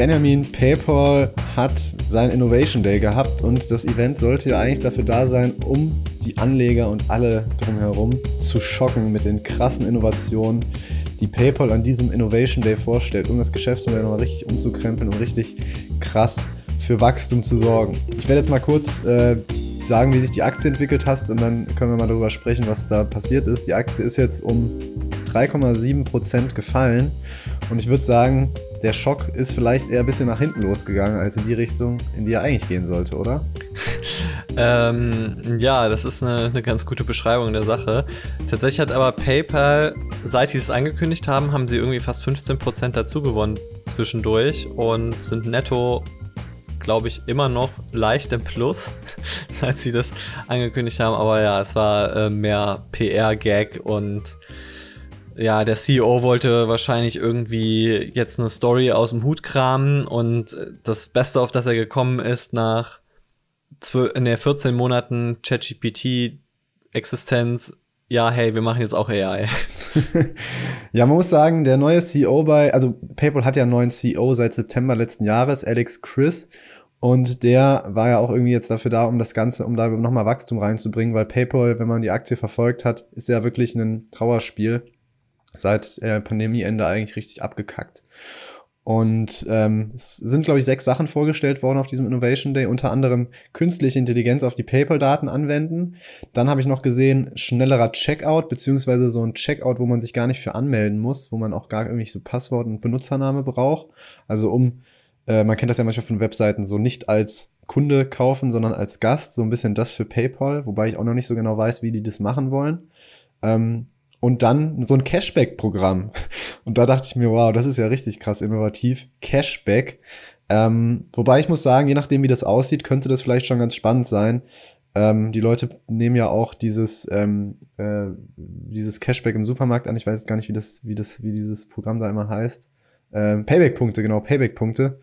Benjamin, PayPal hat seinen Innovation Day gehabt und das Event sollte ja eigentlich dafür da sein, um die Anleger und alle drumherum zu schocken mit den krassen Innovationen, die PayPal an diesem Innovation Day vorstellt, um das Geschäftsmodell nochmal richtig umzukrempeln und richtig krass für Wachstum zu sorgen. Ich werde jetzt mal kurz äh, sagen, wie sich die Aktie entwickelt hat und dann können wir mal darüber sprechen, was da passiert ist. Die Aktie ist jetzt um 3,7% gefallen und ich würde sagen, der Schock ist vielleicht eher ein bisschen nach hinten losgegangen, als in die Richtung, in die er eigentlich gehen sollte, oder? ähm, ja, das ist eine, eine ganz gute Beschreibung der Sache. Tatsächlich hat aber PayPal, seit sie es angekündigt haben, haben sie irgendwie fast 15% dazu gewonnen zwischendurch und sind netto glaube ich, immer noch leicht im Plus, seit sie das angekündigt haben. Aber ja, es war äh, mehr PR-Gag und ja, der CEO wollte wahrscheinlich irgendwie jetzt eine Story aus dem Hut kramen und das Beste, auf das er gekommen ist nach in der 14 Monaten ChatGPT Existenz, ja, hey, wir machen jetzt auch AI. ja, man muss sagen, der neue CEO bei, also PayPal hat ja einen neuen CEO seit September letzten Jahres, Alex Chris. Und der war ja auch irgendwie jetzt dafür da, um das Ganze, um da nochmal Wachstum reinzubringen, weil PayPal, wenn man die Aktie verfolgt hat, ist ja wirklich ein Trauerspiel seit äh, Pandemieende eigentlich richtig abgekackt. Und ähm, es sind, glaube ich, sechs Sachen vorgestellt worden auf diesem Innovation Day, unter anderem künstliche Intelligenz auf die PayPal-Daten anwenden. Dann habe ich noch gesehen, schnellerer Checkout, beziehungsweise so ein Checkout, wo man sich gar nicht für anmelden muss, wo man auch gar irgendwie so Passwort und Benutzername braucht. Also um, äh, man kennt das ja manchmal von Webseiten, so nicht als Kunde kaufen, sondern als Gast, so ein bisschen das für PayPal, wobei ich auch noch nicht so genau weiß, wie die das machen wollen. Ähm, und dann so ein Cashback-Programm. Und da dachte ich mir, wow, das ist ja richtig krass innovativ. Cashback. Ähm, wobei ich muss sagen, je nachdem, wie das aussieht, könnte das vielleicht schon ganz spannend sein. Ähm, die Leute nehmen ja auch dieses, ähm, äh, dieses Cashback im Supermarkt an. Ich weiß jetzt gar nicht, wie das, wie das, wie dieses Programm da immer heißt. Ähm, Payback-Punkte, genau, Payback-Punkte.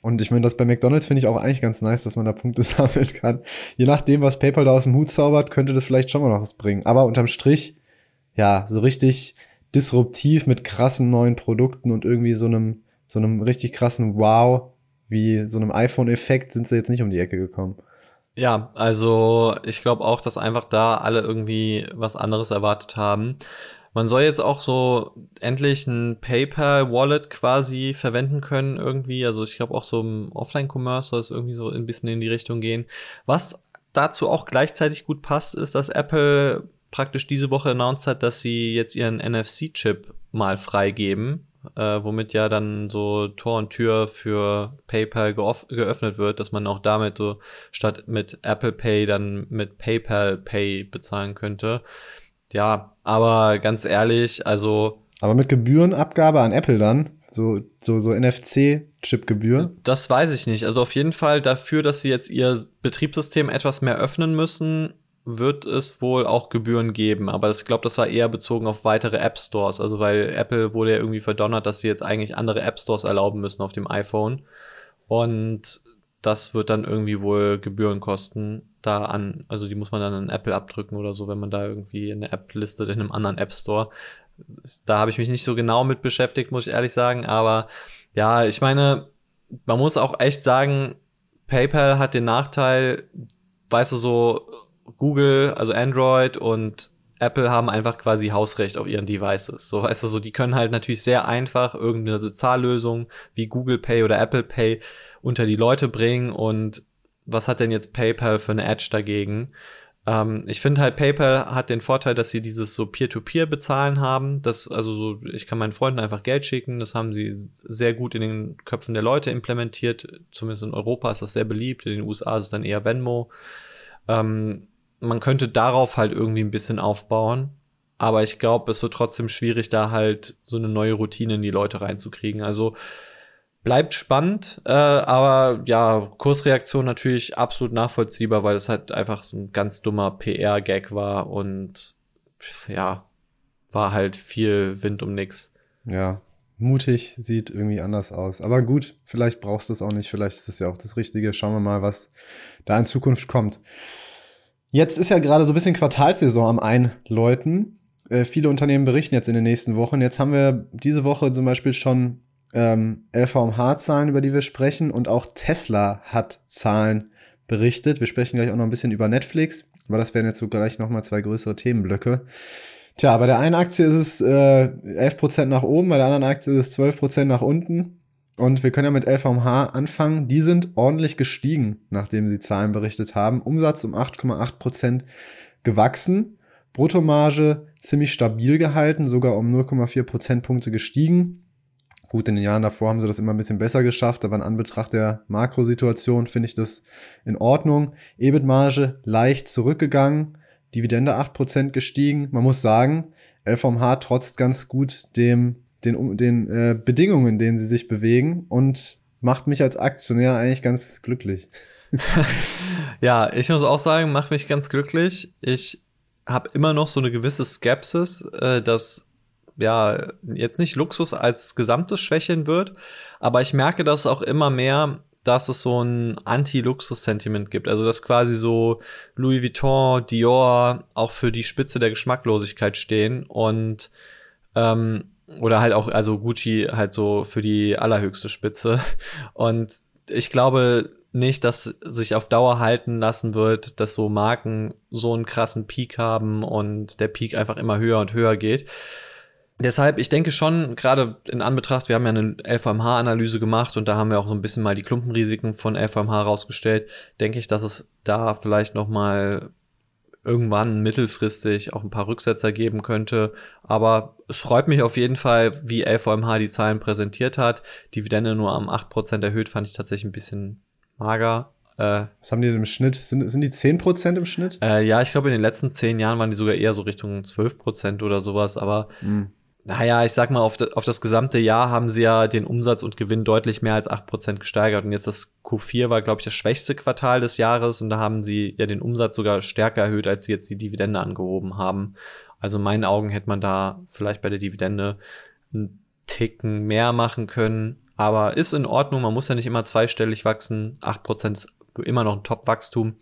Und ich meine, das bei McDonalds finde ich auch eigentlich ganz nice, dass man da Punkte sammeln kann. Je nachdem, was PayPal da aus dem Hut zaubert, könnte das vielleicht schon mal noch was bringen. Aber unterm Strich ja, so richtig disruptiv mit krassen neuen Produkten und irgendwie so einem, so einem richtig krassen Wow, wie so einem iPhone-Effekt sind sie jetzt nicht um die Ecke gekommen. Ja, also ich glaube auch, dass einfach da alle irgendwie was anderes erwartet haben. Man soll jetzt auch so endlich ein PayPal-Wallet quasi verwenden können irgendwie. Also ich glaube auch so im Offline-Commerce soll es irgendwie so ein bisschen in die Richtung gehen. Was dazu auch gleichzeitig gut passt, ist, dass Apple praktisch diese Woche announced hat, dass sie jetzt ihren NFC-Chip mal freigeben, äh, womit ja dann so Tor und Tür für PayPal geöffnet wird, dass man auch damit so statt mit Apple Pay dann mit PayPal Pay bezahlen könnte. Ja, aber ganz ehrlich, also. Aber mit Gebührenabgabe an Apple dann? So, so, so NFC-Chip-Gebühr? Das weiß ich nicht. Also auf jeden Fall dafür, dass sie jetzt ihr Betriebssystem etwas mehr öffnen müssen, wird es wohl auch Gebühren geben, aber ich glaube, das war eher bezogen auf weitere App Stores, also weil Apple wurde ja irgendwie verdonnert, dass sie jetzt eigentlich andere App Stores erlauben müssen auf dem iPhone und das wird dann irgendwie wohl Gebühren kosten da an, also die muss man dann an Apple abdrücken oder so, wenn man da irgendwie eine App listet in einem anderen App Store. Da habe ich mich nicht so genau mit beschäftigt, muss ich ehrlich sagen, aber ja, ich meine, man muss auch echt sagen, PayPal hat den Nachteil, weißt du, so Google, also Android und Apple haben einfach quasi Hausrecht auf ihren Devices. So, weißt du, so, die können halt natürlich sehr einfach irgendeine Bezahllösung wie Google Pay oder Apple Pay unter die Leute bringen und was hat denn jetzt PayPal für eine Edge dagegen? Ähm, ich finde halt, PayPal hat den Vorteil, dass sie dieses so Peer-to-Peer bezahlen haben. Das, also so, ich kann meinen Freunden einfach Geld schicken. Das haben sie sehr gut in den Köpfen der Leute implementiert. Zumindest in Europa ist das sehr beliebt. In den USA ist es dann eher Venmo. Ähm, man könnte darauf halt irgendwie ein bisschen aufbauen. Aber ich glaube, es wird trotzdem schwierig, da halt so eine neue Routine in die Leute reinzukriegen. Also bleibt spannend, äh, aber ja, Kursreaktion natürlich absolut nachvollziehbar, weil es halt einfach so ein ganz dummer PR-Gag war und ja, war halt viel Wind um nix. Ja, mutig, sieht irgendwie anders aus. Aber gut, vielleicht brauchst du es auch nicht, vielleicht ist es ja auch das Richtige. Schauen wir mal, was da in Zukunft kommt. Jetzt ist ja gerade so ein bisschen Quartalsaison am Einläuten. Äh, viele Unternehmen berichten jetzt in den nächsten Wochen. Jetzt haben wir diese Woche zum Beispiel schon ähm, LVMH-Zahlen, über die wir sprechen. Und auch Tesla hat Zahlen berichtet. Wir sprechen gleich auch noch ein bisschen über Netflix, aber das wären jetzt so gleich nochmal zwei größere Themenblöcke. Tja, bei der einen Aktie ist es äh, 11% nach oben, bei der anderen Aktie ist es 12% nach unten. Und wir können ja mit LVMH anfangen. Die sind ordentlich gestiegen, nachdem sie Zahlen berichtet haben. Umsatz um 8,8% gewachsen. Bruttomarge ziemlich stabil gehalten, sogar um 0,4 Prozentpunkte gestiegen. Gut, in den Jahren davor haben sie das immer ein bisschen besser geschafft, aber in Anbetracht der Makrosituation finde ich das in Ordnung. EBIT-Marge leicht zurückgegangen, Dividende 8% gestiegen. Man muss sagen, LVMH trotzt ganz gut dem, den, den äh, Bedingungen, in denen sie sich bewegen und macht mich als Aktionär eigentlich ganz glücklich. ja, ich muss auch sagen, macht mich ganz glücklich. Ich habe immer noch so eine gewisse Skepsis, äh, dass ja, jetzt nicht Luxus als Gesamtes schwächeln wird, aber ich merke das auch immer mehr, dass es so ein Anti-Luxus-Sentiment gibt. Also, dass quasi so Louis Vuitton, Dior auch für die Spitze der Geschmacklosigkeit stehen und ähm, oder halt auch, also Gucci halt so für die allerhöchste Spitze. Und ich glaube nicht, dass sich auf Dauer halten lassen wird, dass so Marken so einen krassen Peak haben und der Peak einfach immer höher und höher geht. Deshalb, ich denke schon, gerade in Anbetracht, wir haben ja eine LVMH-Analyse gemacht und da haben wir auch so ein bisschen mal die Klumpenrisiken von LVMH rausgestellt, denke ich, dass es da vielleicht noch mal irgendwann mittelfristig auch ein paar Rücksetzer geben könnte. Aber es freut mich auf jeden Fall, wie LVMH die Zahlen präsentiert hat. Dividende nur am 8% erhöht, fand ich tatsächlich ein bisschen mager. Äh, Was haben die denn im Schnitt? Sind, sind die 10% im Schnitt? Äh, ja, ich glaube, in den letzten zehn Jahren waren die sogar eher so Richtung 12% oder sowas, aber mhm naja, ich sag mal, auf, auf, das gesamte Jahr haben sie ja den Umsatz und Gewinn deutlich mehr als 8% gesteigert. Und jetzt das Q4 war, glaube ich, das schwächste Quartal des Jahres und da haben sie ja den Umsatz sogar stärker erhöht, als sie jetzt die Dividende angehoben haben. Also in meinen Augen hätte man da vielleicht bei der Dividende einen Ticken mehr machen können. Aber ist in Ordnung, man muss ja nicht immer zweistellig wachsen. 8% ist immer noch ein Top-Wachstum.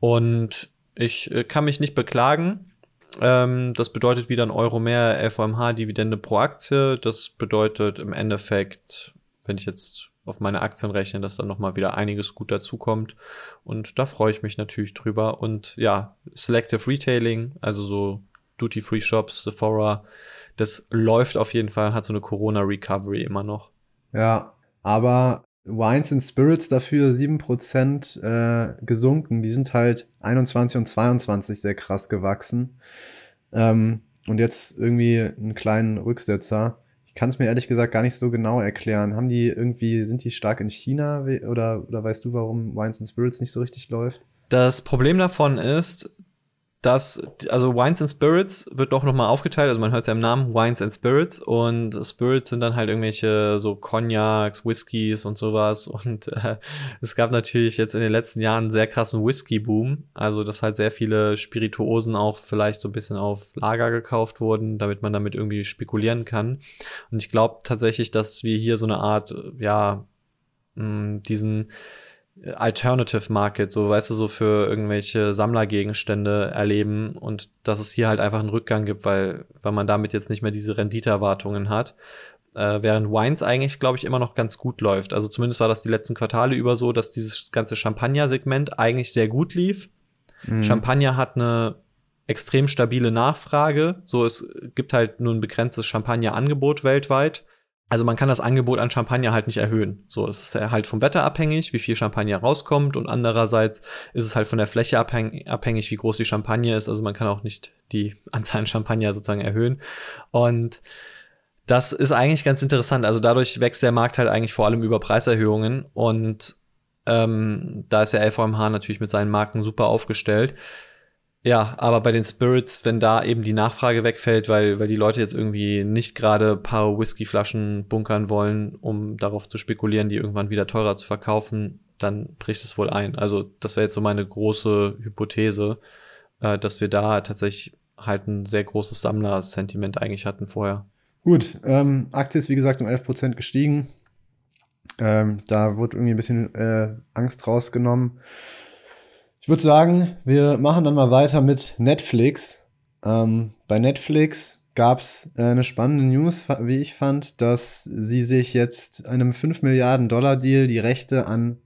Und ich äh, kann mich nicht beklagen. Ähm, das bedeutet wieder ein Euro mehr LVMH-Dividende pro Aktie. Das bedeutet im Endeffekt, wenn ich jetzt auf meine Aktien rechne, dass dann nochmal wieder einiges gut dazukommt. Und da freue ich mich natürlich drüber. Und ja, Selective Retailing, also so Duty-Free-Shops, Sephora, das läuft auf jeden Fall, hat so eine Corona-Recovery immer noch. Ja, aber Wines and Spirits dafür 7% äh, gesunken. Die sind halt 21 und 22 sehr krass gewachsen. Ähm, und jetzt irgendwie einen kleinen Rücksetzer. Ich kann es mir ehrlich gesagt gar nicht so genau erklären. Haben die irgendwie, sind die stark in China oder, oder weißt du, warum Wines and Spirits nicht so richtig läuft? Das Problem davon ist, dass, also Wines and Spirits wird doch nochmal aufgeteilt, also man hört es ja im Namen, Wines and Spirits. Und Spirits sind dann halt irgendwelche so Cognacs, Whiskys und sowas. Und äh, es gab natürlich jetzt in den letzten Jahren einen sehr krassen Whisky-Boom, also dass halt sehr viele Spirituosen auch vielleicht so ein bisschen auf Lager gekauft wurden, damit man damit irgendwie spekulieren kann. Und ich glaube tatsächlich, dass wir hier so eine Art, ja, mh, diesen Alternative Market, so weißt du, so für irgendwelche Sammlergegenstände erleben und dass es hier halt einfach einen Rückgang gibt, weil, weil man damit jetzt nicht mehr diese Renditeerwartungen hat. Äh, während Wines eigentlich, glaube ich, immer noch ganz gut läuft. Also zumindest war das die letzten Quartale über so, dass dieses ganze Champagner-Segment eigentlich sehr gut lief. Mhm. Champagner hat eine extrem stabile Nachfrage. So, es gibt halt nur ein begrenztes Champagner-Angebot weltweit. Also man kann das Angebot an Champagner halt nicht erhöhen. So, es ist halt vom Wetter abhängig, wie viel Champagner rauskommt und andererseits ist es halt von der Fläche abhängig, wie groß die Champagner ist. Also man kann auch nicht die Anzahl an Champagner sozusagen erhöhen. Und das ist eigentlich ganz interessant. Also dadurch wächst der Markt halt eigentlich vor allem über Preiserhöhungen und ähm, da ist ja LVMH natürlich mit seinen Marken super aufgestellt. Ja, aber bei den Spirits, wenn da eben die Nachfrage wegfällt, weil, weil die Leute jetzt irgendwie nicht gerade paar Whiskyflaschen bunkern wollen, um darauf zu spekulieren, die irgendwann wieder teurer zu verkaufen, dann bricht es wohl ein. Also das wäre jetzt so meine große Hypothese, äh, dass wir da tatsächlich halt ein sehr großes Sammler-Sentiment eigentlich hatten vorher. Gut, ähm, Aktie ist wie gesagt um 11% gestiegen. Ähm, da wurde irgendwie ein bisschen äh, Angst rausgenommen. Ich würde sagen, wir machen dann mal weiter mit Netflix. Ähm, bei Netflix, gab es äh, eine spannende News, wie ich fand, dass sie sich jetzt einem 5 Milliarden Dollar Deal die Rechte an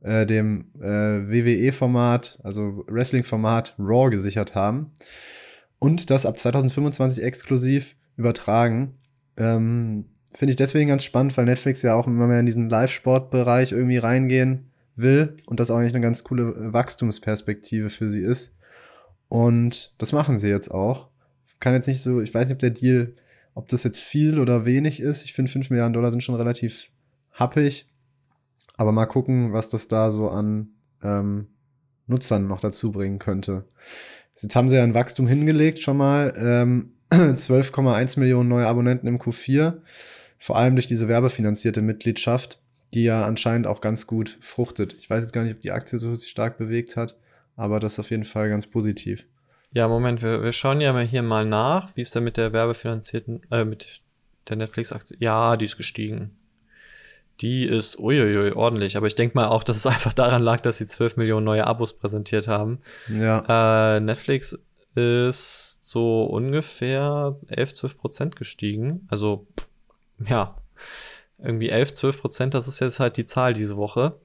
äh, dem äh, WWE-Format, also Wrestling-Format Raw gesichert haben und das ab 2025 exklusiv übertragen. Ähm, Finde ich deswegen ganz spannend, weil Netflix ja auch immer mehr in diesen Live-Sport-Bereich irgendwie reingehen will und das auch eigentlich eine ganz coole Wachstumsperspektive für sie ist. Und das machen sie jetzt auch. Kann jetzt nicht so, ich weiß nicht, ob der Deal, ob das jetzt viel oder wenig ist. Ich finde, 5 Milliarden Dollar sind schon relativ happig. Aber mal gucken, was das da so an ähm, Nutzern noch dazu bringen könnte. Jetzt haben sie ja ein Wachstum hingelegt schon mal. Ähm, 12,1 Millionen neue Abonnenten im Q4. Vor allem durch diese werbefinanzierte Mitgliedschaft, die ja anscheinend auch ganz gut fruchtet. Ich weiß jetzt gar nicht, ob die Aktie so stark bewegt hat, aber das ist auf jeden Fall ganz positiv. Ja, Moment, wir, wir schauen ja mal hier mal nach, wie ist da mit der werbefinanzierten, äh, mit der Netflix-Aktie? Ja, die ist gestiegen. Die ist uiuiui, ordentlich. Aber ich denke mal auch, dass es einfach daran lag, dass sie 12 Millionen neue Abos präsentiert haben. Ja. Äh, Netflix ist so ungefähr 11, 12 Prozent gestiegen. Also, ja, irgendwie 11, 12 Prozent, das ist jetzt halt die Zahl diese Woche.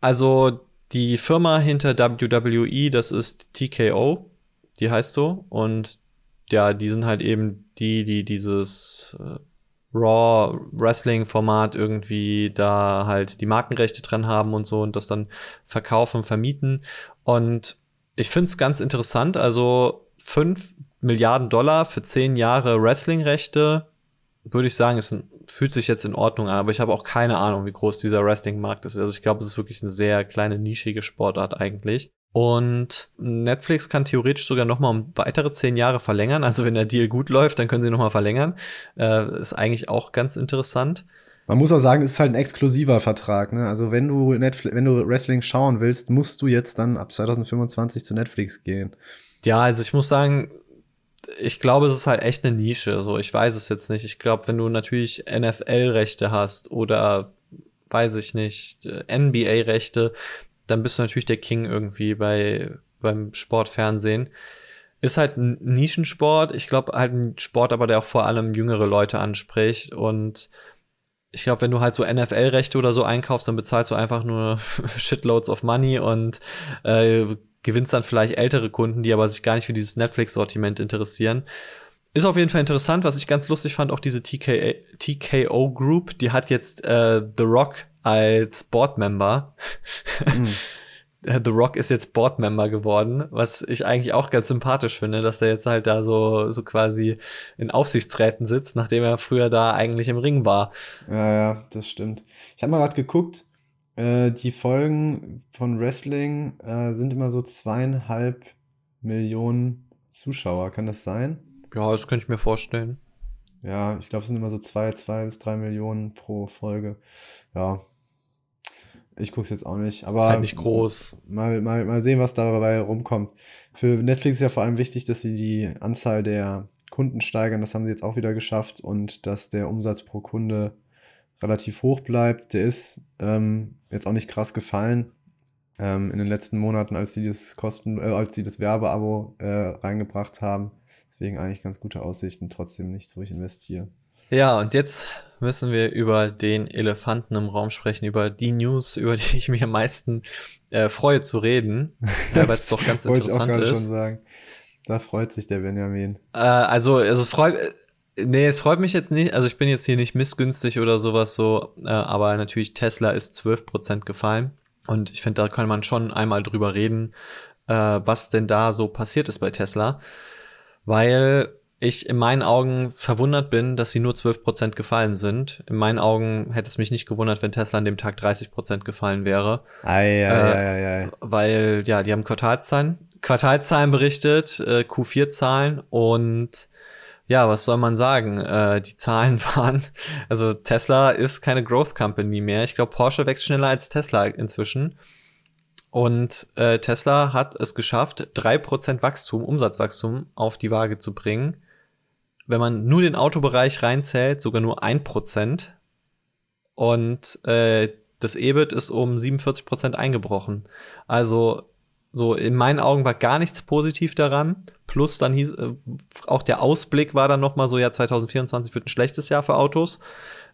Also, die Firma hinter WWE, das ist TKO, die heißt so. Und ja, die sind halt eben die, die dieses äh, Raw Wrestling Format irgendwie da halt die Markenrechte dran haben und so und das dann verkaufen, vermieten. Und ich finde es ganz interessant. Also 5 Milliarden Dollar für 10 Jahre Wrestling-Rechte, würde ich sagen, es fühlt sich jetzt in Ordnung an, aber ich habe auch keine Ahnung, wie groß dieser Wrestling-Markt ist. Also ich glaube, es ist wirklich eine sehr kleine, nischige Sportart eigentlich. Und Netflix kann theoretisch sogar noch mal um weitere zehn Jahre verlängern. Also wenn der Deal gut läuft, dann können sie noch mal verlängern. Äh, ist eigentlich auch ganz interessant. Man muss auch sagen, es ist halt ein exklusiver Vertrag. Ne? Also wenn du Netflix, wenn du Wrestling schauen willst, musst du jetzt dann ab 2025 zu Netflix gehen. Ja, also ich muss sagen, ich glaube, es ist halt echt eine Nische. So, ich weiß es jetzt nicht. Ich glaube, wenn du natürlich NFL-Rechte hast oder weiß ich nicht, NBA-Rechte, dann bist du natürlich der King irgendwie bei, beim Sportfernsehen. Ist halt ein Nischensport. Ich glaube, halt ein Sport, aber der auch vor allem jüngere Leute anspricht. Und ich glaube, wenn du halt so NFL-Rechte oder so einkaufst, dann bezahlst du einfach nur Shitloads of Money und äh, gewinnst dann vielleicht ältere Kunden, die aber sich gar nicht für dieses Netflix-Sortiment interessieren. Ist auf jeden Fall interessant, was ich ganz lustig fand, auch diese TK TKO Group, die hat jetzt äh, The Rock als Board-Member. Mhm. The Rock ist jetzt Board-Member geworden, was ich eigentlich auch ganz sympathisch finde, dass der jetzt halt da so, so quasi in Aufsichtsräten sitzt, nachdem er früher da eigentlich im Ring war. Ja, ja, das stimmt. Ich habe mal gerade geguckt, äh, die Folgen von Wrestling äh, sind immer so zweieinhalb Millionen Zuschauer. Kann das sein? Ja, das könnte ich mir vorstellen. Ja, ich glaube, es sind immer so zwei, zwei bis drei Millionen pro Folge. Ja, ich gucke es jetzt auch nicht. Aber ist halt nicht groß. Mal, mal, mal sehen, was dabei rumkommt. Für Netflix ist ja vor allem wichtig, dass sie die Anzahl der Kunden steigern. Das haben sie jetzt auch wieder geschafft und dass der Umsatz pro Kunde relativ hoch bleibt. Der ist ähm, jetzt auch nicht krass gefallen ähm, in den letzten Monaten, als die das Kosten, äh, als die das Werbeabo äh, reingebracht haben. Deswegen eigentlich ganz gute Aussichten, trotzdem nichts, wo ich investiere. Ja, und jetzt müssen wir über den Elefanten im Raum sprechen, über die News, über die ich mich am meisten äh, freue zu reden, weil es doch ganz interessant ich auch ist. schon sagen. Da freut sich der Benjamin. Äh, also, es freut, nee, es freut mich jetzt nicht. Also, ich bin jetzt hier nicht missgünstig oder sowas so, äh, aber natürlich Tesla ist 12% gefallen. Und ich finde, da kann man schon einmal drüber reden, äh, was denn da so passiert ist bei Tesla. Weil ich in meinen Augen verwundert bin, dass sie nur 12% gefallen sind. In meinen Augen hätte es mich nicht gewundert, wenn Tesla an dem Tag 30% gefallen wäre. Ei, ei, äh, ei, ei, Weil, ja, die haben Quartalszahlen, Quartalszahlen berichtet, äh, Q4-Zahlen und ja, was soll man sagen? Äh, die Zahlen waren, also Tesla ist keine Growth Company mehr. Ich glaube, Porsche wächst schneller als Tesla inzwischen. Und äh, Tesla hat es geschafft, drei Prozent Wachstum, Umsatzwachstum auf die Waage zu bringen wenn man nur den Autobereich reinzählt, sogar nur ein Prozent. Und äh, das EBIT ist um 47 Prozent eingebrochen. Also so in meinen Augen war gar nichts positiv daran. Plus dann hieß äh, auch der Ausblick war dann noch mal so ja 2024 wird ein schlechtes Jahr für Autos.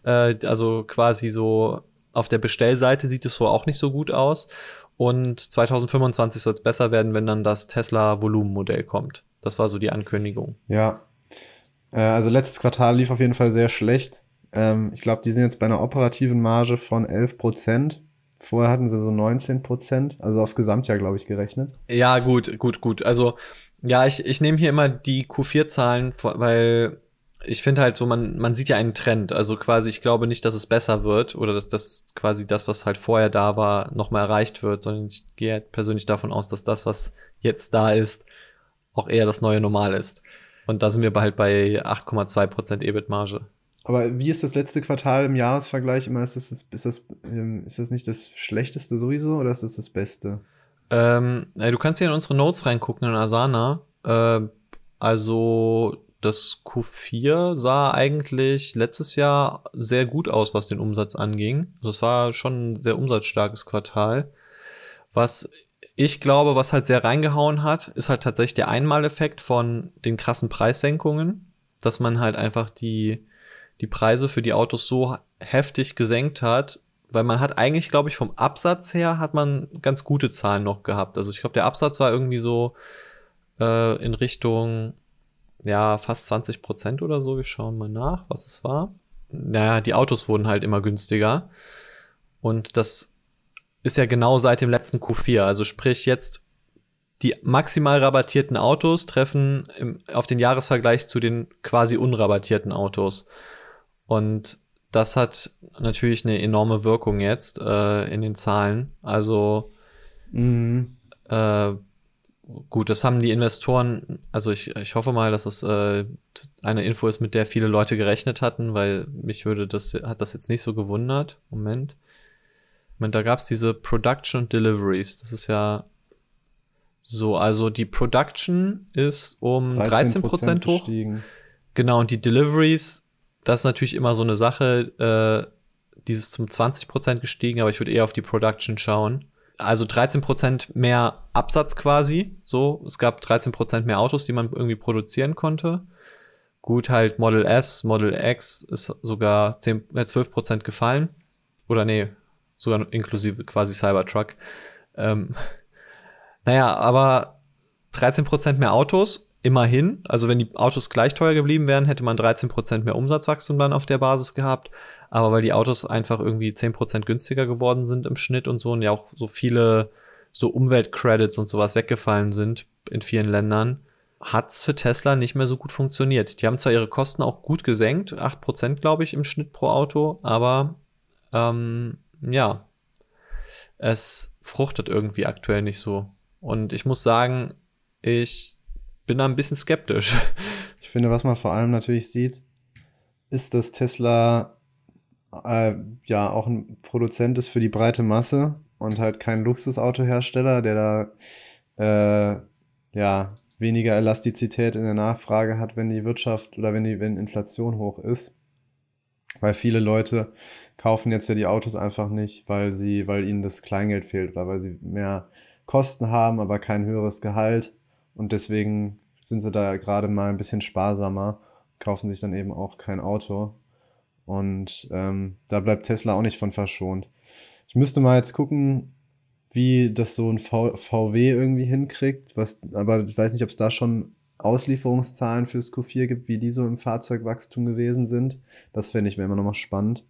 Äh, also quasi so auf der Bestellseite sieht es so auch nicht so gut aus. Und 2025 soll es besser werden, wenn dann das Tesla Volumenmodell kommt. Das war so die Ankündigung. Ja. Äh, also letztes Quartal lief auf jeden Fall sehr schlecht. Ähm, ich glaube, die sind jetzt bei einer operativen Marge von 11 Prozent. Vorher hatten sie so 19 Prozent, also aufs Gesamtjahr, glaube ich, gerechnet. Ja, gut, gut, gut. Also, ja, ich, ich nehme hier immer die Q4-Zahlen, weil ich finde halt so, man, man sieht ja einen Trend. Also quasi, ich glaube nicht, dass es besser wird oder dass das quasi das, was halt vorher da war, nochmal erreicht wird, sondern ich gehe halt persönlich davon aus, dass das, was jetzt da ist, auch eher das neue Normal ist. Und da sind wir halt bei 8,2% EBIT-Marge. Aber wie ist das letzte Quartal im Jahresvergleich immer? Ist das, ist das, ähm, ist das nicht das Schlechteste sowieso oder ist das das Beste? Ähm, du kannst hier in unsere Notes reingucken in Asana. Äh, also das Q4 sah eigentlich letztes Jahr sehr gut aus, was den Umsatz anging. Das also war schon ein sehr umsatzstarkes Quartal. Was ich glaube, was halt sehr reingehauen hat, ist halt tatsächlich der Einmaleffekt von den krassen Preissenkungen, dass man halt einfach die, die Preise für die Autos so heftig gesenkt hat, weil man hat eigentlich, glaube ich, vom Absatz her hat man ganz gute Zahlen noch gehabt. Also ich glaube, der Absatz war irgendwie so äh, in Richtung ja, fast 20 Prozent oder so. Wir schauen mal nach, was es war. Naja, die Autos wurden halt immer günstiger. Und das ist ja genau seit dem letzten Q4. Also sprich jetzt die maximal rabattierten Autos treffen im, auf den Jahresvergleich zu den quasi unrabattierten Autos. Und das hat natürlich eine enorme Wirkung jetzt äh, in den Zahlen. Also mhm. äh, gut, das haben die Investoren, also ich, ich hoffe mal, dass es äh, eine Info ist, mit der viele Leute gerechnet hatten, weil mich würde das, hat das jetzt nicht so gewundert. Moment. Moment, da gab es diese Production Deliveries. Das ist ja so, also die Production ist um 13 Prozent hoch. Gestiegen. Genau, und die Deliveries, das ist natürlich immer so eine Sache, äh, dieses zum 20 Prozent gestiegen, aber ich würde eher auf die Production schauen also 13% mehr Absatz quasi. So, es gab 13% mehr Autos, die man irgendwie produzieren konnte. Gut, halt Model S, Model X ist sogar 10, äh, 12% gefallen. Oder nee, sogar inklusive quasi Cybertruck. Ähm, naja, aber 13% mehr Autos, immerhin. Also wenn die Autos gleich teuer geblieben wären, hätte man 13% mehr Umsatzwachstum dann auf der Basis gehabt aber weil die Autos einfach irgendwie zehn Prozent günstiger geworden sind im Schnitt und so und ja auch so viele so Umweltcredits und sowas weggefallen sind in vielen Ländern, hat's für Tesla nicht mehr so gut funktioniert. Die haben zwar ihre Kosten auch gut gesenkt, acht Prozent glaube ich im Schnitt pro Auto, aber ähm, ja, es fruchtet irgendwie aktuell nicht so. Und ich muss sagen, ich bin da ein bisschen skeptisch. Ich finde, was man vor allem natürlich sieht, ist, dass Tesla äh, ja auch ein Produzent ist für die breite Masse und halt kein Luxusautohersteller, der da äh, ja weniger Elastizität in der Nachfrage hat, wenn die Wirtschaft oder wenn die wenn Inflation hoch ist. Weil viele Leute kaufen jetzt ja die Autos einfach nicht, weil sie, weil ihnen das Kleingeld fehlt oder weil sie mehr Kosten haben, aber kein höheres Gehalt. Und deswegen sind sie da gerade mal ein bisschen sparsamer, kaufen sich dann eben auch kein Auto. Und ähm, da bleibt Tesla auch nicht von verschont. Ich müsste mal jetzt gucken, wie das so ein v VW irgendwie hinkriegt, was, aber ich weiß nicht, ob es da schon Auslieferungszahlen fürs Q4 gibt, wie die so im Fahrzeugwachstum gewesen sind. Das fände ich, wäre immer nochmal spannend.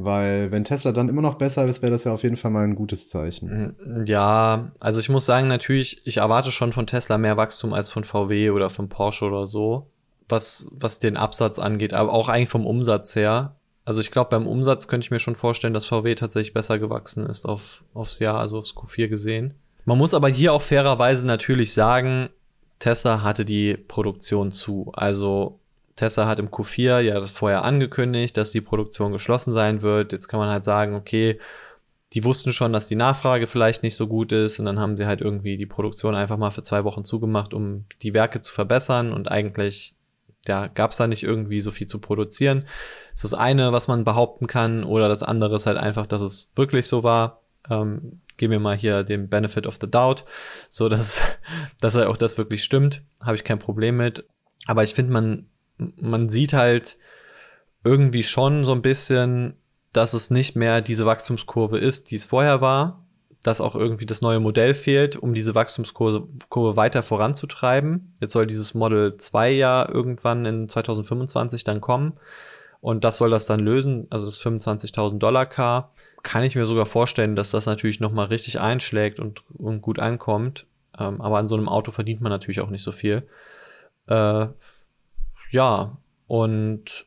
Weil wenn Tesla dann immer noch besser ist, wäre das ja auf jeden Fall mal ein gutes Zeichen. Mm, ja, also ich muss sagen, natürlich, ich erwarte schon von Tesla mehr Wachstum als von VW oder von Porsche oder so was, was den Absatz angeht, aber auch eigentlich vom Umsatz her. Also ich glaube, beim Umsatz könnte ich mir schon vorstellen, dass VW tatsächlich besser gewachsen ist auf, aufs Jahr, also aufs Q4 gesehen. Man muss aber hier auch fairerweise natürlich sagen, Tesla hatte die Produktion zu. Also Tesla hat im Q4 ja das vorher angekündigt, dass die Produktion geschlossen sein wird. Jetzt kann man halt sagen, okay, die wussten schon, dass die Nachfrage vielleicht nicht so gut ist und dann haben sie halt irgendwie die Produktion einfach mal für zwei Wochen zugemacht, um die Werke zu verbessern und eigentlich ja, gab es da nicht irgendwie so viel zu produzieren. Ist das eine, was man behaupten kann, oder das andere ist halt einfach, dass es wirklich so war. Ähm, gebe mir mal hier den Benefit of the Doubt, so dass, dass er auch das wirklich stimmt, habe ich kein Problem mit. Aber ich finde, man, man sieht halt irgendwie schon so ein bisschen, dass es nicht mehr diese Wachstumskurve ist, die es vorher war, dass auch irgendwie das neue Modell fehlt, um diese Wachstumskurve weiter voranzutreiben. Jetzt soll dieses Model 2 ja irgendwann in 2025 dann kommen. Und das soll das dann lösen, also das 25.000 Dollar Car. Kann ich mir sogar vorstellen, dass das natürlich nochmal richtig einschlägt und, und gut ankommt. Ähm, aber an so einem Auto verdient man natürlich auch nicht so viel. Äh, ja, und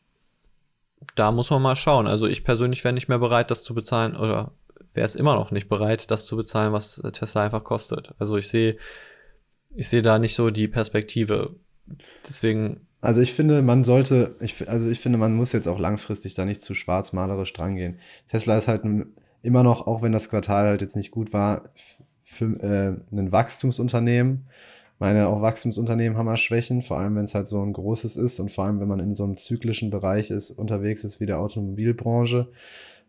da muss man mal schauen. Also ich persönlich wäre nicht mehr bereit, das zu bezahlen oder wäre es immer noch nicht bereit, das zu bezahlen, was Tesla einfach kostet. Also ich sehe, ich sehe da nicht so die Perspektive. Deswegen. Also ich finde, man sollte, ich, also ich finde, man muss jetzt auch langfristig da nicht zu schwarzmalerisch drangehen. Tesla ist halt immer noch, auch wenn das Quartal halt jetzt nicht gut war, für äh, ein Wachstumsunternehmen. Meine, auch Wachstumsunternehmen haben mal Schwächen, vor allem wenn es halt so ein großes ist und vor allem wenn man in so einem zyklischen Bereich ist, unterwegs ist wie der Automobilbranche.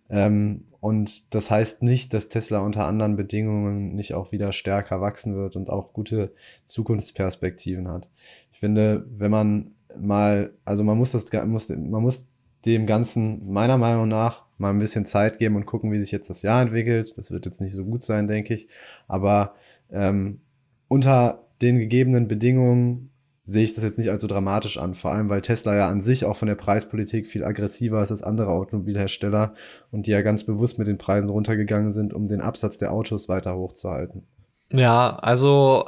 Ähm, und das heißt nicht, dass Tesla unter anderen Bedingungen nicht auch wieder stärker wachsen wird und auch gute Zukunftsperspektiven hat. Ich finde, wenn man mal, also man muss das, muss, man muss dem Ganzen meiner Meinung nach mal ein bisschen Zeit geben und gucken, wie sich jetzt das Jahr entwickelt. Das wird jetzt nicht so gut sein, denke ich. Aber ähm, unter den gegebenen Bedingungen sehe ich das jetzt nicht allzu dramatisch an, vor allem weil Tesla ja an sich auch von der Preispolitik viel aggressiver ist als andere Automobilhersteller und die ja ganz bewusst mit den Preisen runtergegangen sind, um den Absatz der Autos weiter hochzuhalten. Ja, also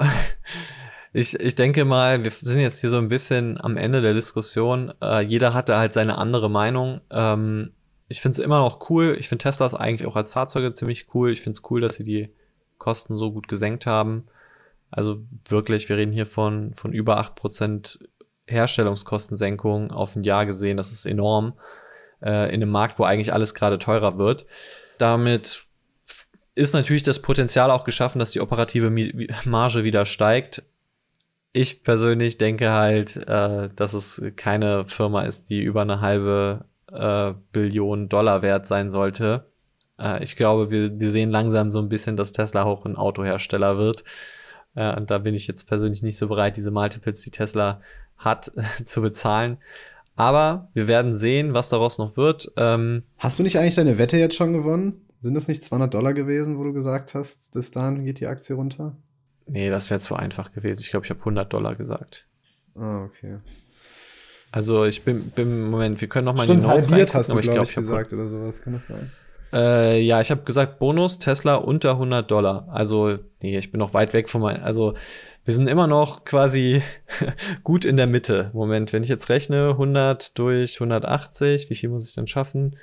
ich, ich denke mal, wir sind jetzt hier so ein bisschen am Ende der Diskussion. Äh, jeder hatte halt seine andere Meinung. Ähm, ich finde es immer noch cool. Ich finde Teslas eigentlich auch als Fahrzeuge ziemlich cool. Ich finde es cool, dass sie die Kosten so gut gesenkt haben. Also wirklich, wir reden hier von, von über 8% Herstellungskostensenkung auf ein Jahr gesehen. Das ist enorm. Äh, in einem Markt, wo eigentlich alles gerade teurer wird. Damit ist natürlich das Potenzial auch geschaffen, dass die operative Marge wieder steigt. Ich persönlich denke halt, äh, dass es keine Firma ist, die über eine halbe äh, Billion Dollar wert sein sollte. Äh, ich glaube, wir, wir sehen langsam so ein bisschen, dass Tesla auch ein Autohersteller wird. Äh, und da bin ich jetzt persönlich nicht so bereit, diese Multiples, die Tesla hat, zu bezahlen. Aber wir werden sehen, was daraus noch wird. Ähm, hast du nicht eigentlich deine Wette jetzt schon gewonnen? Sind das nicht 200 Dollar gewesen, wo du gesagt hast, bis dahin geht die Aktie runter? Nee, das wäre zu einfach gewesen. Ich glaube, ich habe 100 Dollar gesagt. Ah, okay. Also ich bin, bin Moment, wir können noch mal Stimmt, in die Notes halbiert hast du, glaube glaub, ich, gesagt oder sowas. Kann das sein? Äh, ja, ich habe gesagt Bonus Tesla unter 100 Dollar. Also, nee, ich bin noch weit weg von mein, also wir sind immer noch quasi gut in der Mitte. Moment, wenn ich jetzt rechne, 100 durch 180, wie viel muss ich denn schaffen?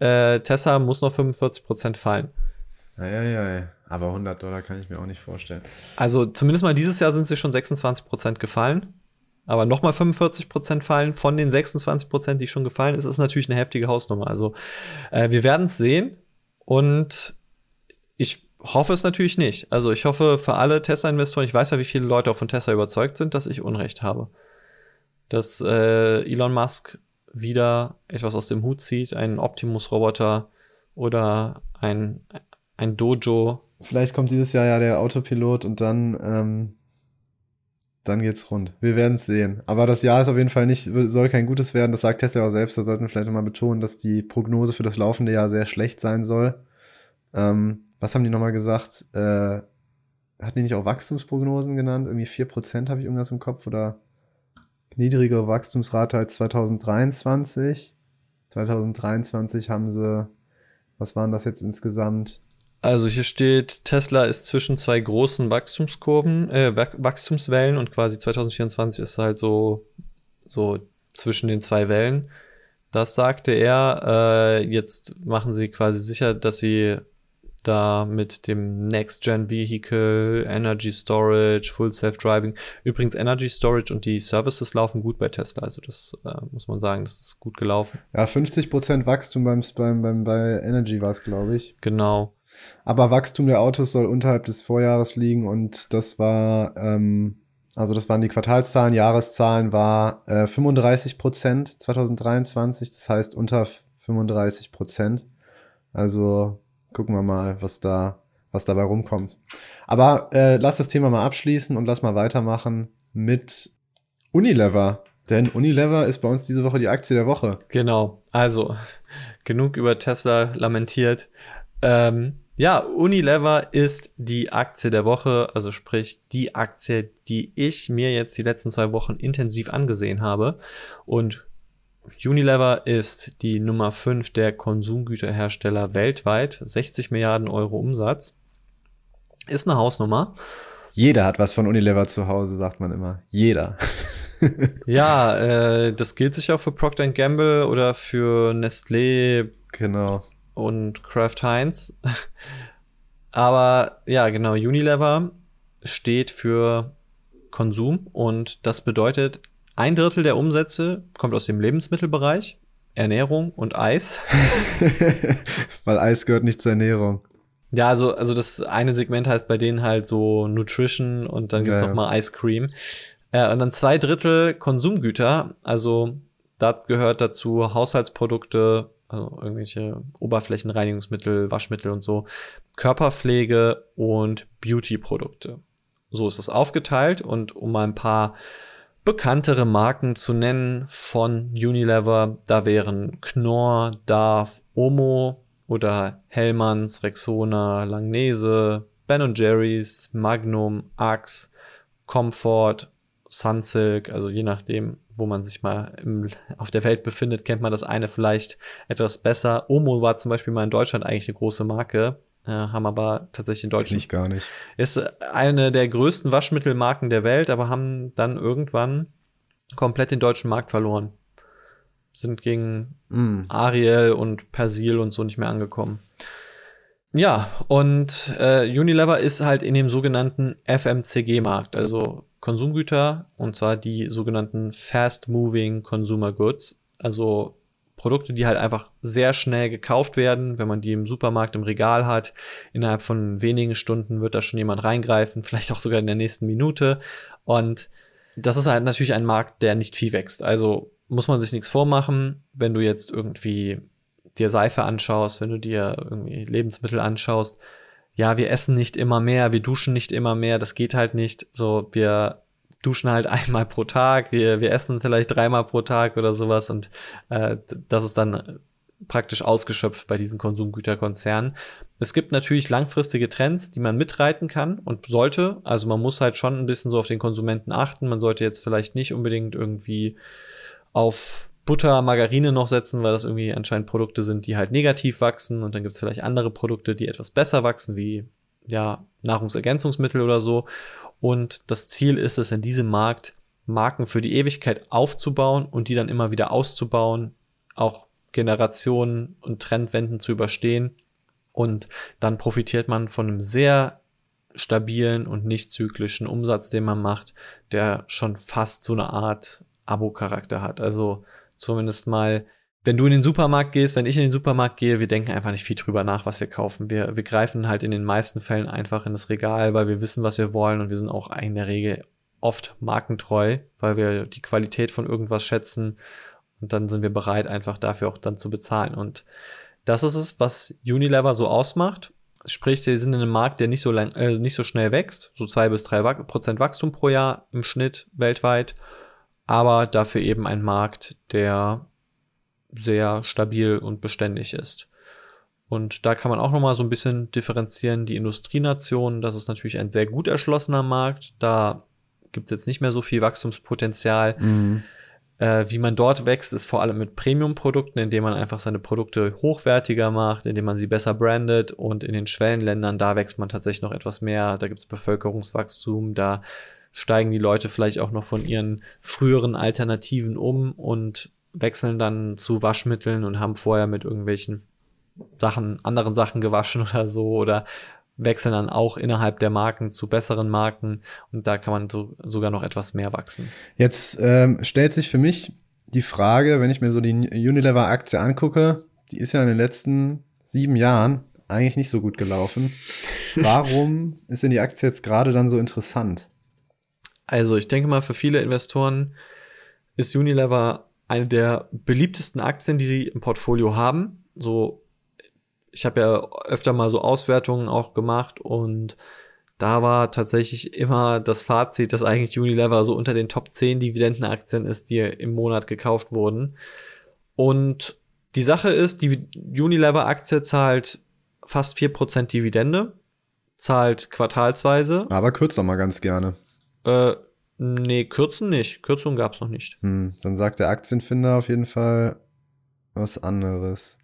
Äh, Tesla muss noch 45 Prozent fallen. Ja, ja, ja, aber 100 Dollar kann ich mir auch nicht vorstellen. Also zumindest mal dieses Jahr sind sie schon 26 Prozent gefallen aber nochmal 45% fallen von den 26%, die schon gefallen ist, ist natürlich eine heftige Hausnummer. Also äh, wir werden es sehen und ich hoffe es natürlich nicht. Also ich hoffe für alle Tesla-Investoren, ich weiß ja, wie viele Leute auch von Tesla überzeugt sind, dass ich Unrecht habe. Dass äh, Elon Musk wieder etwas aus dem Hut zieht, einen Optimus-Roboter oder ein, ein Dojo. Vielleicht kommt dieses Jahr ja der Autopilot und dann ähm, dann geht's rund. Wir werden es sehen. Aber das Jahr ist auf jeden Fall nicht, soll kein gutes werden. Das sagt Tesla auch selbst. Da sollten wir vielleicht nochmal betonen, dass die Prognose für das laufende Jahr sehr schlecht sein soll. Ähm, was haben die nochmal gesagt? Äh, hatten die nicht auch Wachstumsprognosen genannt? Irgendwie 4% habe ich irgendwas im Kopf oder niedrigere Wachstumsrate als 2023. 2023 haben sie, was waren das jetzt insgesamt? Also hier steht, Tesla ist zwischen zwei großen Wachstumskurven, äh, Wachstumswellen und quasi 2024 ist halt so, so zwischen den zwei Wellen. Das sagte er. Äh, jetzt machen sie quasi sicher, dass sie da mit dem Next-Gen Vehicle, Energy Storage, Full Self-Driving. Übrigens, Energy Storage und die Services laufen gut bei Tesla. Also das äh, muss man sagen, das ist gut gelaufen. Ja, 50% Wachstum beim, beim, beim bei Energy war es, glaube ich. Genau. Aber Wachstum der Autos soll unterhalb des Vorjahres liegen und das war, ähm, also das waren die Quartalszahlen, Jahreszahlen war äh, 35 Prozent 2023, das heißt unter 35 Prozent. Also gucken wir mal, was da was dabei rumkommt. Aber äh, lass das Thema mal abschließen und lass mal weitermachen mit Unilever. Denn Unilever ist bei uns diese Woche die Aktie der Woche. Genau. Also, genug über Tesla lamentiert. Ähm, ja, Unilever ist die Aktie der Woche, also sprich die Aktie, die ich mir jetzt die letzten zwei Wochen intensiv angesehen habe. Und Unilever ist die Nummer 5 der Konsumgüterhersteller weltweit, 60 Milliarden Euro Umsatz. Ist eine Hausnummer. Jeder hat was von Unilever zu Hause, sagt man immer. Jeder. ja, äh, das gilt sich auch für Procter Gamble oder für Nestlé. Genau. Und Kraft Heinz. Aber ja, genau, Unilever steht für Konsum und das bedeutet, ein Drittel der Umsätze kommt aus dem Lebensmittelbereich, Ernährung und Eis. Weil Eis gehört nicht zur Ernährung. Ja, also, also das eine Segment heißt bei denen halt so Nutrition und dann gibt's ja, noch mal Ice Cream. Äh, und dann zwei Drittel Konsumgüter, also da gehört dazu Haushaltsprodukte, also irgendwelche Oberflächenreinigungsmittel, Waschmittel und so, Körperpflege und Beauty-Produkte. So ist das aufgeteilt und um mal ein paar bekanntere Marken zu nennen von Unilever, da wären Knorr, Darf, Omo oder Hellmanns, Rexona, Langnese, Ben Jerry's, Magnum, Axe, Comfort, Sunsilk, also je nachdem, wo man sich mal im, auf der Welt befindet, kennt man das eine vielleicht etwas besser. Omo war zum Beispiel mal in Deutschland eigentlich eine große Marke, äh, haben aber tatsächlich in Deutschland. Ich gar nicht. Ist eine der größten Waschmittelmarken der Welt, aber haben dann irgendwann komplett den deutschen Markt verloren. Sind gegen mm. Ariel und Persil und so nicht mehr angekommen. Ja, und äh, Unilever ist halt in dem sogenannten FMCG-Markt, also Konsumgüter, und zwar die sogenannten Fast Moving Consumer Goods, also Produkte, die halt einfach sehr schnell gekauft werden, wenn man die im Supermarkt im Regal hat. Innerhalb von wenigen Stunden wird da schon jemand reingreifen, vielleicht auch sogar in der nächsten Minute. Und das ist halt natürlich ein Markt, der nicht viel wächst. Also muss man sich nichts vormachen, wenn du jetzt irgendwie dir Seife anschaust, wenn du dir irgendwie Lebensmittel anschaust, ja, wir essen nicht immer mehr, wir duschen nicht immer mehr, das geht halt nicht. So, wir duschen halt einmal pro Tag, wir, wir essen vielleicht dreimal pro Tag oder sowas und äh, das ist dann praktisch ausgeschöpft bei diesen Konsumgüterkonzernen. Es gibt natürlich langfristige Trends, die man mitreiten kann und sollte. Also man muss halt schon ein bisschen so auf den Konsumenten achten. Man sollte jetzt vielleicht nicht unbedingt irgendwie auf Butter, Margarine noch setzen, weil das irgendwie anscheinend Produkte sind, die halt negativ wachsen. Und dann gibt es vielleicht andere Produkte, die etwas besser wachsen, wie ja, Nahrungsergänzungsmittel oder so. Und das Ziel ist es, in diesem Markt Marken für die Ewigkeit aufzubauen und die dann immer wieder auszubauen, auch Generationen und Trendwenden zu überstehen. Und dann profitiert man von einem sehr stabilen und nicht zyklischen Umsatz, den man macht, der schon fast so eine Art Abo-Charakter hat. Also zumindest mal, wenn du in den Supermarkt gehst, wenn ich in den Supermarkt gehe, wir denken einfach nicht viel drüber nach, was wir kaufen. Wir, wir greifen halt in den meisten Fällen einfach in das Regal, weil wir wissen, was wir wollen und wir sind auch in der Regel oft markentreu, weil wir die Qualität von irgendwas schätzen und dann sind wir bereit, einfach dafür auch dann zu bezahlen. Und das ist es, was Unilever so ausmacht. Sprich, sie sind in einem Markt, der nicht so lang, äh, nicht so schnell wächst, so zwei bis drei Prozent Wachstum pro Jahr im Schnitt weltweit aber dafür eben ein Markt, der sehr stabil und beständig ist. Und da kann man auch nochmal so ein bisschen differenzieren. Die Industrienationen, das ist natürlich ein sehr gut erschlossener Markt. Da gibt es jetzt nicht mehr so viel Wachstumspotenzial. Mhm. Äh, wie man dort wächst, ist vor allem mit Premium-Produkten, indem man einfach seine Produkte hochwertiger macht, indem man sie besser brandet. Und in den Schwellenländern, da wächst man tatsächlich noch etwas mehr. Da gibt es Bevölkerungswachstum, da steigen die Leute vielleicht auch noch von ihren früheren Alternativen um und wechseln dann zu Waschmitteln und haben vorher mit irgendwelchen Sachen, anderen Sachen gewaschen oder so oder wechseln dann auch innerhalb der Marken zu besseren Marken und da kann man so, sogar noch etwas mehr wachsen. Jetzt ähm, stellt sich für mich die Frage, wenn ich mir so die Unilever-Aktie angucke, die ist ja in den letzten sieben Jahren eigentlich nicht so gut gelaufen. Warum ist denn die Aktie jetzt gerade dann so interessant? Also ich denke mal, für viele Investoren ist Unilever eine der beliebtesten Aktien, die sie im Portfolio haben. So ich habe ja öfter mal so Auswertungen auch gemacht und da war tatsächlich immer das Fazit, dass eigentlich Unilever so unter den Top 10 Dividendenaktien ist, die im Monat gekauft wurden. Und die Sache ist, die Unilever-Aktie zahlt fast 4% Dividende, zahlt quartalsweise. Aber kürzt doch mal ganz gerne. Äh, nee, kürzen nicht. Kürzungen gab es noch nicht. Hm, dann sagt der Aktienfinder auf jeden Fall was anderes.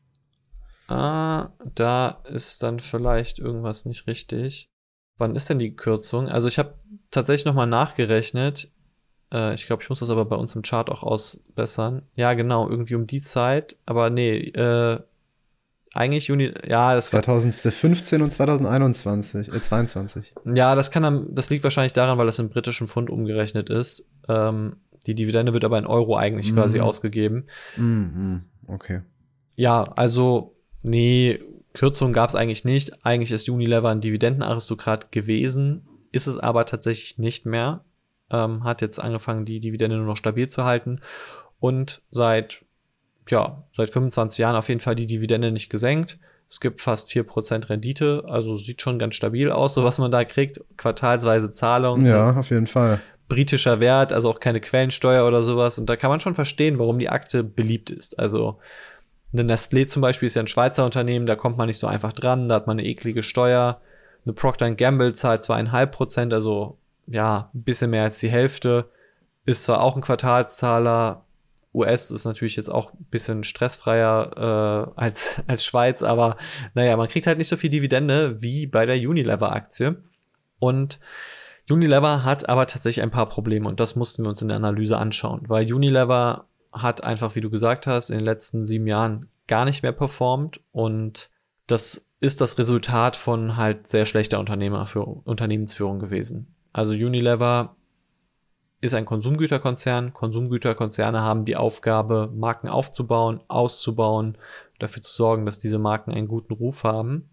Ah, da ist dann vielleicht irgendwas nicht richtig. Wann ist denn die Kürzung? Also ich habe tatsächlich noch mal nachgerechnet. Äh, ich glaube, ich muss das aber bei uns im Chart auch ausbessern. Ja, genau, irgendwie um die Zeit. Aber nee, äh, eigentlich Juni, ja, das 2015 und 2021, äh, 22. Ja, das kann dann, das liegt wahrscheinlich daran, weil das im britischen Pfund umgerechnet ist. Ähm, die Dividende wird aber in Euro eigentlich mhm. quasi ausgegeben. Mhm, okay. Ja, also, nee, Kürzungen gab es eigentlich nicht. Eigentlich ist Unilever ein Dividendenaristokrat gewesen, ist es aber tatsächlich nicht mehr. Ähm, hat jetzt angefangen, die Dividende nur noch stabil zu halten und seit, ja, seit 25 Jahren auf jeden Fall die Dividende nicht gesenkt. Es gibt fast 4% Rendite, also sieht schon ganz stabil aus, so was man da kriegt. Quartalsweise Zahlung. Ja, auf jeden Fall. Britischer Wert, also auch keine Quellensteuer oder sowas. Und da kann man schon verstehen, warum die Aktie beliebt ist. Also eine Nestlé zum Beispiel ist ja ein Schweizer Unternehmen, da kommt man nicht so einfach dran, da hat man eine eklige Steuer. Eine Procter Gamble zahlt zweieinhalb Prozent, also ja, ein bisschen mehr als die Hälfte. Ist zwar auch ein Quartalszahler, US ist natürlich jetzt auch ein bisschen stressfreier äh, als, als Schweiz, aber naja, man kriegt halt nicht so viel Dividende wie bei der Unilever-Aktie. Und Unilever hat aber tatsächlich ein paar Probleme und das mussten wir uns in der Analyse anschauen, weil Unilever hat einfach, wie du gesagt hast, in den letzten sieben Jahren gar nicht mehr performt und das ist das Resultat von halt sehr schlechter Unternehmerführung, Unternehmensführung gewesen. Also Unilever ist ein Konsumgüterkonzern. Konsumgüterkonzerne haben die Aufgabe, Marken aufzubauen, auszubauen, dafür zu sorgen, dass diese Marken einen guten Ruf haben.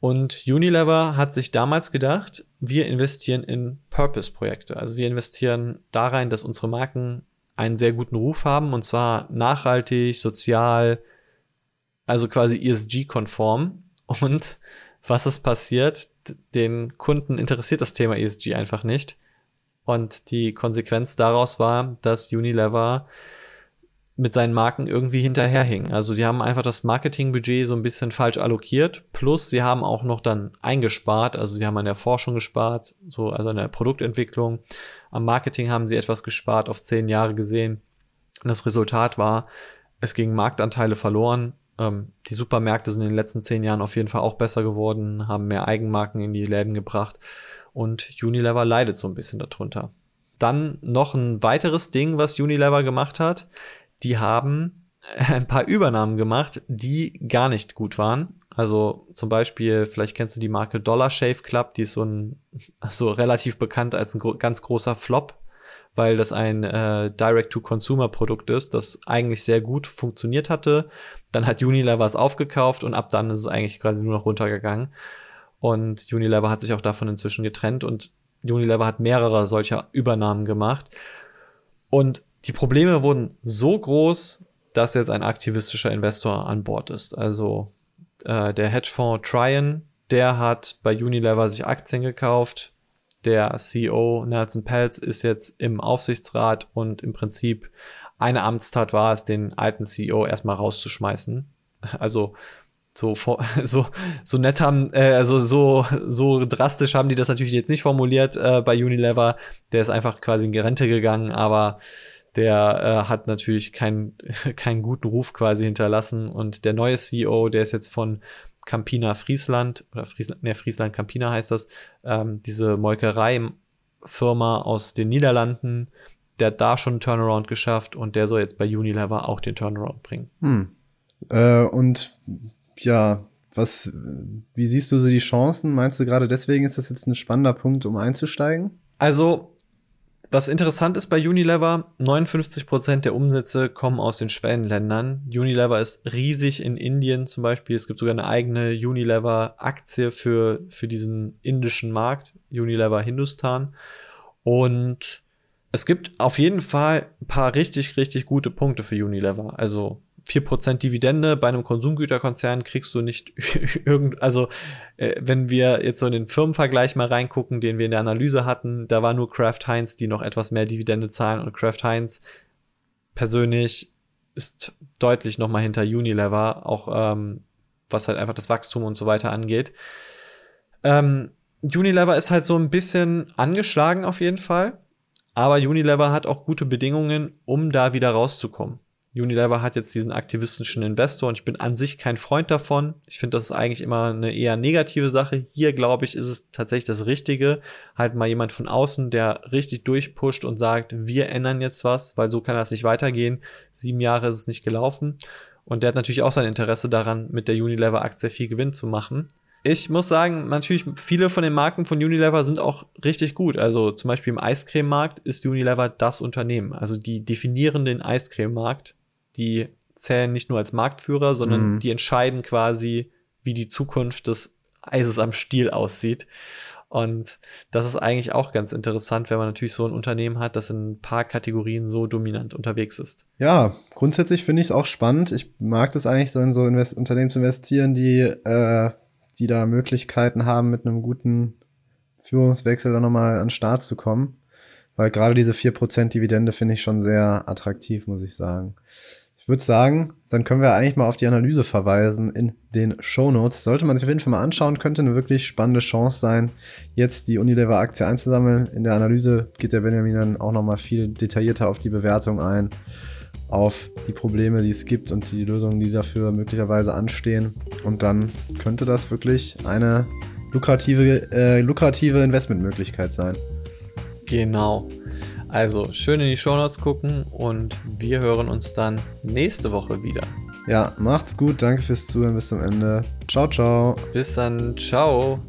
Und Unilever hat sich damals gedacht, wir investieren in Purpose-Projekte. Also wir investieren da rein, dass unsere Marken einen sehr guten Ruf haben und zwar nachhaltig, sozial, also quasi ESG-konform. Und was ist passiert? Den Kunden interessiert das Thema ESG einfach nicht. Und die Konsequenz daraus war, dass Unilever mit seinen Marken irgendwie hinterherhing. Also die haben einfach das Marketingbudget so ein bisschen falsch allokiert. Plus sie haben auch noch dann eingespart. Also sie haben an der Forschung gespart, so also an der Produktentwicklung. Am Marketing haben sie etwas gespart auf zehn Jahre gesehen. Das Resultat war, es gingen Marktanteile verloren. Ähm, die Supermärkte sind in den letzten zehn Jahren auf jeden Fall auch besser geworden, haben mehr Eigenmarken in die Läden gebracht. Und Unilever leidet so ein bisschen darunter. Dann noch ein weiteres Ding, was Unilever gemacht hat die haben ein paar Übernahmen gemacht, die gar nicht gut waren. Also zum Beispiel, vielleicht kennst du die Marke Dollar Shave Club, die ist so ein so relativ bekannt als ein ganz großer Flop, weil das ein äh, Direct-to-Consumer-Produkt ist, das eigentlich sehr gut funktioniert hatte. Dann hat Unilever es aufgekauft und ab dann ist es eigentlich quasi nur noch runtergegangen. Und Unilever hat sich auch davon inzwischen getrennt und Unilever hat mehrere solcher Übernahmen gemacht. Und die Probleme wurden so groß, dass jetzt ein aktivistischer Investor an Bord ist. Also äh, der Hedgefonds Tryon, der hat bei Unilever sich Aktien gekauft. Der CEO Nelson Peltz ist jetzt im Aufsichtsrat und im Prinzip eine Amtstat war es, den alten CEO erstmal rauszuschmeißen. Also so, so, so nett haben, äh, also so, so drastisch haben die das natürlich jetzt nicht formuliert äh, bei Unilever. Der ist einfach quasi in Rente gegangen, aber der äh, hat natürlich keinen keinen guten Ruf quasi hinterlassen und der neue CEO, der ist jetzt von Campina Friesland oder Friesland, ne, Friesland Campina heißt das, ähm, diese Molkerei-Firma aus den Niederlanden, der hat da schon einen Turnaround geschafft und der soll jetzt bei Unilever auch den Turnaround bringen. Hm. Äh, und ja, was, wie siehst du so die Chancen? Meinst du gerade deswegen ist das jetzt ein spannender Punkt, um einzusteigen? Also was interessant ist bei Unilever, 59% der Umsätze kommen aus den Schwellenländern. Unilever ist riesig in Indien zum Beispiel. Es gibt sogar eine eigene Unilever-Aktie für, für diesen indischen Markt, Unilever Hindustan. Und es gibt auf jeden Fall ein paar richtig, richtig gute Punkte für Unilever. Also 4% Dividende bei einem Konsumgüterkonzern kriegst du nicht irgend, also äh, wenn wir jetzt so in den Firmenvergleich mal reingucken, den wir in der Analyse hatten, da war nur Kraft Heinz, die noch etwas mehr Dividende zahlen und Kraft Heinz persönlich ist deutlich noch mal hinter Unilever, auch ähm, was halt einfach das Wachstum und so weiter angeht. Ähm, Unilever ist halt so ein bisschen angeschlagen auf jeden Fall, aber Unilever hat auch gute Bedingungen, um da wieder rauszukommen. Unilever hat jetzt diesen aktivistischen Investor und ich bin an sich kein Freund davon. Ich finde, das ist eigentlich immer eine eher negative Sache. Hier, glaube ich, ist es tatsächlich das Richtige. Halt mal jemand von außen, der richtig durchpusht und sagt, wir ändern jetzt was, weil so kann das nicht weitergehen. Sieben Jahre ist es nicht gelaufen. Und der hat natürlich auch sein Interesse daran, mit der Unilever-Aktie viel Gewinn zu machen. Ich muss sagen, natürlich, viele von den Marken von Unilever sind auch richtig gut. Also zum Beispiel im Eiscreme-Markt ist Unilever das Unternehmen. Also die definieren den Eiscreme-Markt die zählen nicht nur als Marktführer, sondern mhm. die entscheiden quasi, wie die Zukunft des Eises am Stiel aussieht. Und das ist eigentlich auch ganz interessant, wenn man natürlich so ein Unternehmen hat, das in ein paar Kategorien so dominant unterwegs ist. Ja, grundsätzlich finde ich es auch spannend. Ich mag das eigentlich, so in so Invest Unternehmen zu investieren, die, äh, die da Möglichkeiten haben, mit einem guten Führungswechsel dann nochmal an den Start zu kommen. Weil gerade diese 4% Dividende finde ich schon sehr attraktiv, muss ich sagen. Ich würde sagen, dann können wir eigentlich mal auf die Analyse verweisen in den Show Notes. Sollte man sich auf jeden Fall mal anschauen, könnte eine wirklich spannende Chance sein, jetzt die Unilever-Aktie einzusammeln. In der Analyse geht der Benjamin dann auch nochmal viel detaillierter auf die Bewertung ein, auf die Probleme, die es gibt und die Lösungen, die dafür möglicherweise anstehen. Und dann könnte das wirklich eine lukrative, äh, lukrative Investmentmöglichkeit sein. Genau. Also schön in die Shownotes gucken und wir hören uns dann nächste Woche wieder. Ja, macht's gut. Danke fürs Zuhören. Bis zum Ende. Ciao, ciao. Bis dann. Ciao.